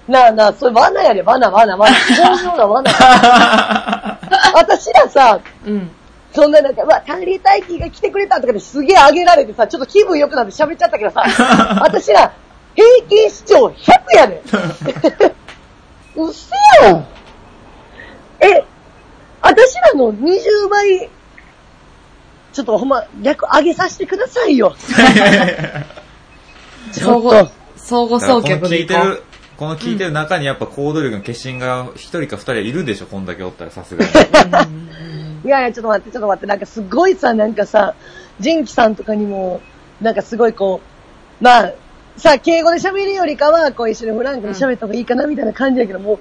なあなあ、それ罠やで、罠、罠、罠。巧妙な罠。私らさ、うん。そんななんか、うわ、タンリー大輝が来てくれたとかですげえ上げられてさ、ちょっと気分良くなって喋っちゃったけどさ、私ら、平均視聴100やで。うっせやん。え、私らの20倍、ちょっとほんま、逆上げさせてくださいよ。ちょっと相互、相互だからこの送客聞でいこる、この聞いてる中にやっぱ行動力の化身が一人か二人いるでしょ、こんだけおったらさすがに。いやいや、ちょっと待って、ちょっと待って、なんかすごいさ、なんかさ、ジンキさんとかにも、なんかすごいこう、まあ、さ、敬語で喋るよりかは、こう一緒にフランクに喋った方がいいかな、みたいな感じだけど、もう、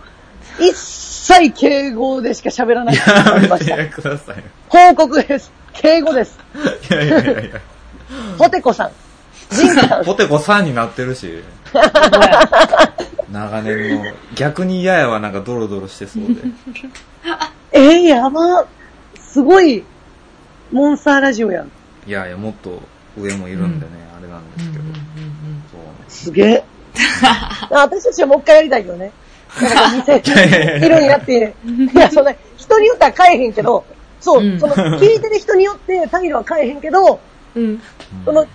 一切敬語でしか喋らない。やめてくださいよ。報告です。敬語です。いやいやいやいや。ポテコさん。ポテコ3になってるし、長年の、逆に嫌やわ、なんかドロドロしてそうで。えー、やば。すごい、モンスターラジオやん。いやいや、もっと上もいるんでね、あれなんですけど。そうすげえ。私たちはもう一回やりたいけどね。なんか店、色になって、いや、そんな、人によっては変えへんけど、そう、うんその、聞いてる人によって態度は変えへんけど、うん。その、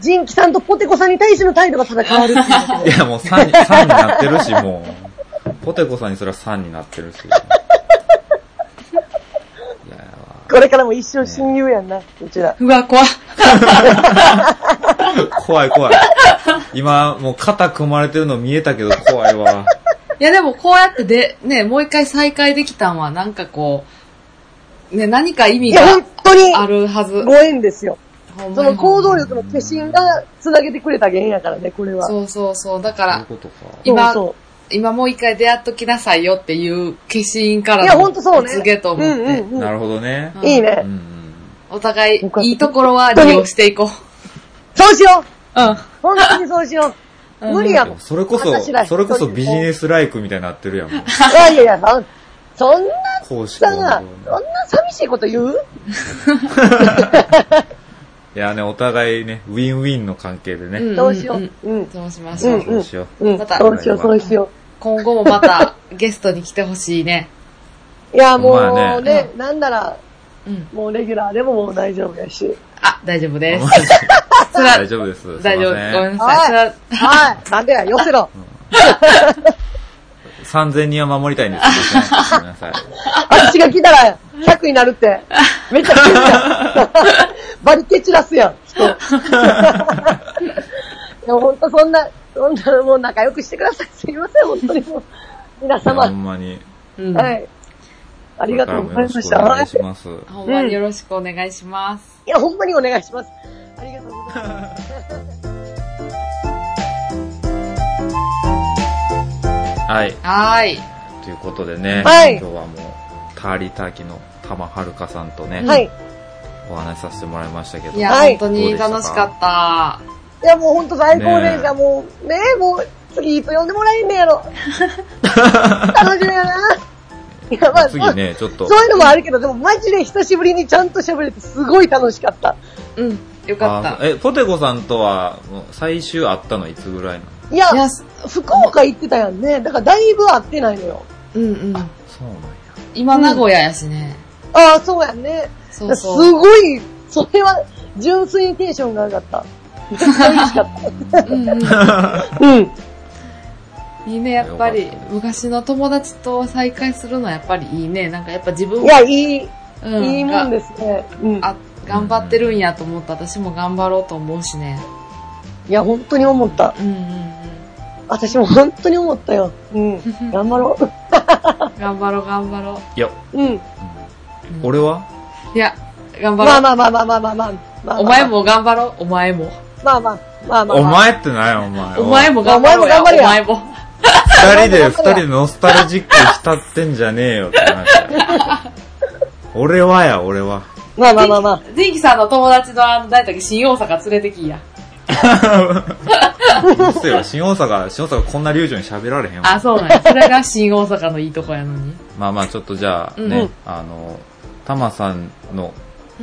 ジンキさんとポテコさんに対しての態度がただ変わるっていう。いや、もう3に、3になってるし、もポテコさんにすら3になってるし。これからも一生親友やんな、うちら。うわ、怖 怖い怖い。今、もう肩組まれてるの見えたけど怖いわ。いやでもこうやってで、ね、もう一回再会できたんは、なんかこう、ね、何か意味が本当にあるはず。ご縁ですよ。ほんまにその行動力の化身が繋げてくれた原因やからね、これは。そうそうそう。だから、そういうことか。今そう今もう一回出会っときなさいよっていう化身からいや、のほんとそうね。告げと思って、うんうんうんなるほどね。いいねう。んうん。お互いいいところは利用していこそうしようう。うん。本当にそうしよう。うん無理やもん。それこそ、それこそビジネスライクみたいになってるやん。いやいやいや、そんそんなさ、そんな寂しいこと言う？いやね、お互いね、ウィンウィンの関係でね。んどうしよんう。うん。そうしましょう。うんそうしよう。うん。またそうしよう、そうしよ今後もまたゲストに来てほしいね。う。いや、もまあうねね、なんなら、うん。もうレギュラーでももう大丈夫やし。あ、大丈夫です。大丈夫です。大丈夫。ごめんなさい。ははい。なんでや、寄せろ。3000人は守りたいんですけどね。ごめんなさい。私が来たら100になるって。めっちゃ来るやん。バリケチラスやん、人。でも本当そんな、そんなもう仲良くしてください。すいません、本当にもう。皆ほ様。んまに。うん。はい。ありがとうございました。お願いします。ほんまによろしくお願いします。いや、ほんまにお願いします。ありがとうございます。はい。はーい。ということでね、はい今日はもう、ターリーターキの玉はるかさんとね、はい。お話しさせてもらいましたけど。いや、はい本当に楽しかった。いや、もうほんと最高でした。ねもう、ねもう、次いつ呼んでもらえんねやろ。楽しみやな。いや、まあ、次ね、ちょっと。そういうのもあるけど、でもマジで久しぶりにちゃんと喋れてすごい楽しかった。うん。よかった。あえ、ポテコさんとは、もう最終会ったのいつぐらいなの？いやいや、福岡行ってたやんね。だからだいぶ会ってないのよ。うんうん。そうなんや。今名古屋やしね。ああ、そうやんね。すそうそう。ごい、それは純粋にテンションが上がった。めっちゃ嬉しかっうんうん。た。うん。いいね、やっぱり昔の友達と再会するのはやっぱりいいね。なんかやっぱ自分いや、いい、うんいいもんですね。うん。あ、頑張ってるんやと思った私も頑張ろうと思うしね。いや、本当に思った。うんうん私も本当に思ったよ。うん。頑張ろう。うん。頑張ろう頑張ろいや、うん。俺は？う。いや、頑張ろう。まあまあまあまあまあまあお前。も頑張ろう。お前も。まあまあ。まあまあ。お前って何や、お前。お前も頑張ろうや。お前も頑張れやお前も。二人で、二人でノスタルジックに浸ってんじゃねえよって話。俺はや、俺は。まあまあまあまあ。デンキさんの友達のあの、誰だっけ、新大阪連れてきいや。うっせえわ、新大阪、新大阪こんな流暢に喋られへんわ。あ、そうなんや。それが新大阪のいいとこやのに。まあまあ、ちょっとじゃあうんね、あの、たまさんの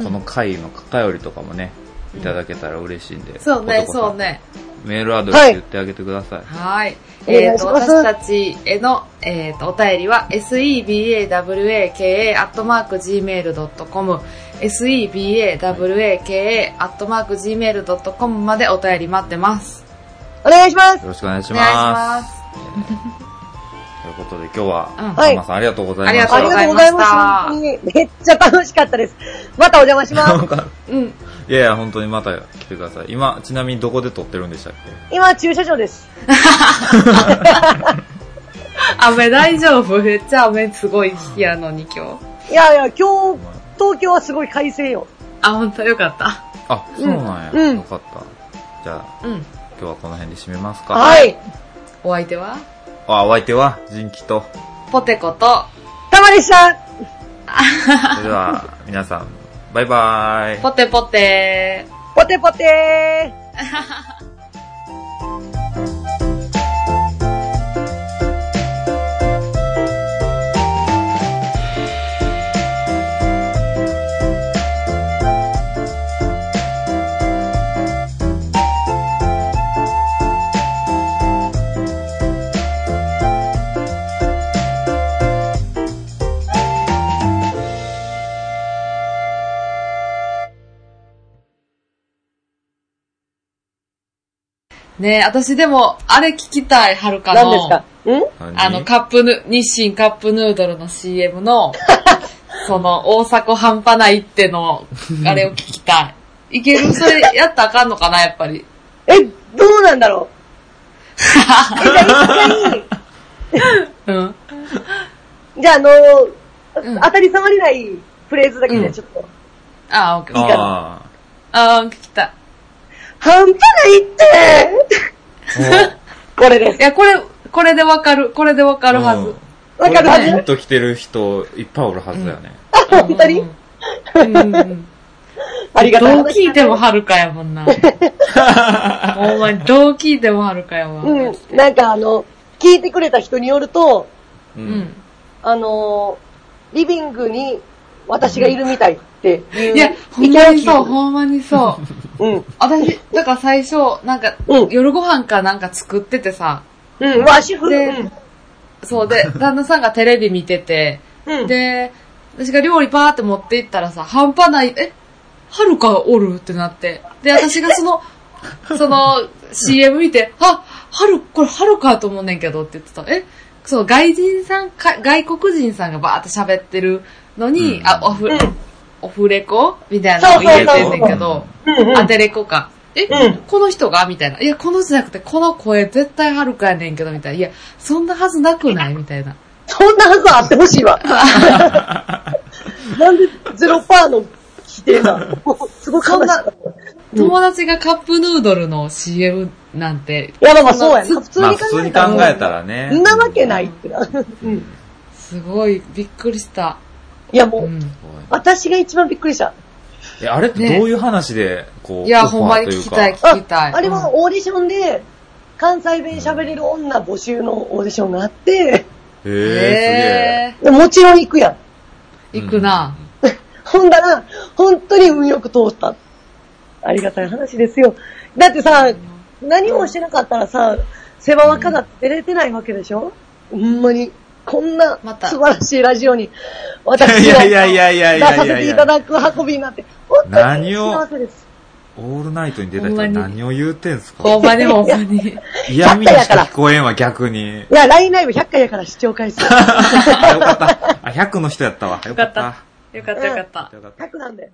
この回の偏りとかもね、いただけたら嬉しいんで。そうね、そう。ね。メールアドレス言ってあげてください。はい。お願えっ、と、いします私たちへの、えっ、と、お便りは、sebawaka.gmail.com、sebawaka.gmail.com までお便り待ってます。お願いします。よろしくお願いしお願いしま。ますす。ということで今日は、うんたまさんありがとうございました。ありがとうございます。本当にめっちゃ楽しかったです。またお邪魔します。うん。いやいや、本当にまた来てください。今、ちなみにどこで撮ってるんでしたっけ？今、駐車場です。雨大丈夫？めっちゃ雨すごい日やのに今日。いやいや、今日、東京はすごい快晴よ。あ、ほんとよかった。あ、そうなんや。うんよかった。じゃあ、うん。今日はこの辺で締めますか。はい。お相手は？あ、お相手は、人気と。ポテコと、たまでしたそれでは、皆さん、バイバーイ。ポテポテ ポテポテーねえ、私でも、あれ聞きたい、はるかの。何ですか？ん？何？あの、カップヌ、日清カップヌードルの CM の、その、大阪半端ないっての、あれを聞きたい。いける？それやったらあかんのかな、やっぱり。え、どうなんだろう？え、じゃあ一回、うん。じゃああの、うん当たり障りないフレーズだけうんでちょっと。ああ、オッケー。いいかあああ、聞きたい。半端ないってーこれですい。や、これ、これでわかる、これでわかるはず。うんわかるはずピンと来てる人いっぱいおるはずだよね。本当に？うんうんうん。ありがたいどう聞いてもはるかやもんな。ほんまに、どう聞いてもはるかやわ。うん。なんかあの、聞いてくれた人によると、うう。ん。あのー、リビングに私がいるみたいっていう。いや、ほんまにそう、ほんまにそう。うん。私、だから最初、なんか、うん夜ご飯かなんか作っててさ、うん。わ、主婦。でうん。そうで、旦那さんがテレビ見てて、うん。で、私が料理パーって持って行ったらさ、半端ない、え、はるかおるってなって。で、私がその、その CM 見て、あ、はる、これはるかと思うねんけどって言ってた。え、その外人さんか、外国人さんがバーって喋ってるのに、うんあ、オフ、うんオフレコ？みたいなのを入れてんねんけど、アテレコか。え、うんこの人が？みたいな。いや、この人じゃなくて、この声絶対はるかやねんけど、みたいな。いや、そんなはずなくない？みたいな。そんなはずはあってほしいわ。なんでゼロパーの否定なの？すごく悲しかった。うん友達がカップヌードルの CM なんて、いや、まあまあそうやね。そ普通にまあ普通に考考えたら。えたらね。んなわけないってな。うん。すごいびっくりした。いや、もう、うん。私が一番びっくりした。え、あれってどういう話で、こう、いや、ほんまに聞きたい、あ聞きたい。あれはオーディションで、関西弁喋れる女募集のオーディションがあって、へえ、へもちろん行くやん。行くな。ほんだら、本当に運よく通った。ありがたい話ですよ。だってさ、何もしてなかったらさ、世話は飾って出れてないわけでしょ？ほんまに、こんなまた素晴らしいラジオに、私いがやいやいやいやいやいや出させていただく運びになって、本当に何を？幸せです。オールナイトに出た人は何を言うてんすか？ほんまにほんまに。嫌味にしか聞こえんわ、逆に。いや、LINE ライブ100回やから視聴回数。あよかった。あ、100の人やったわ。よかった。よかったよかった。よかった。100なんで。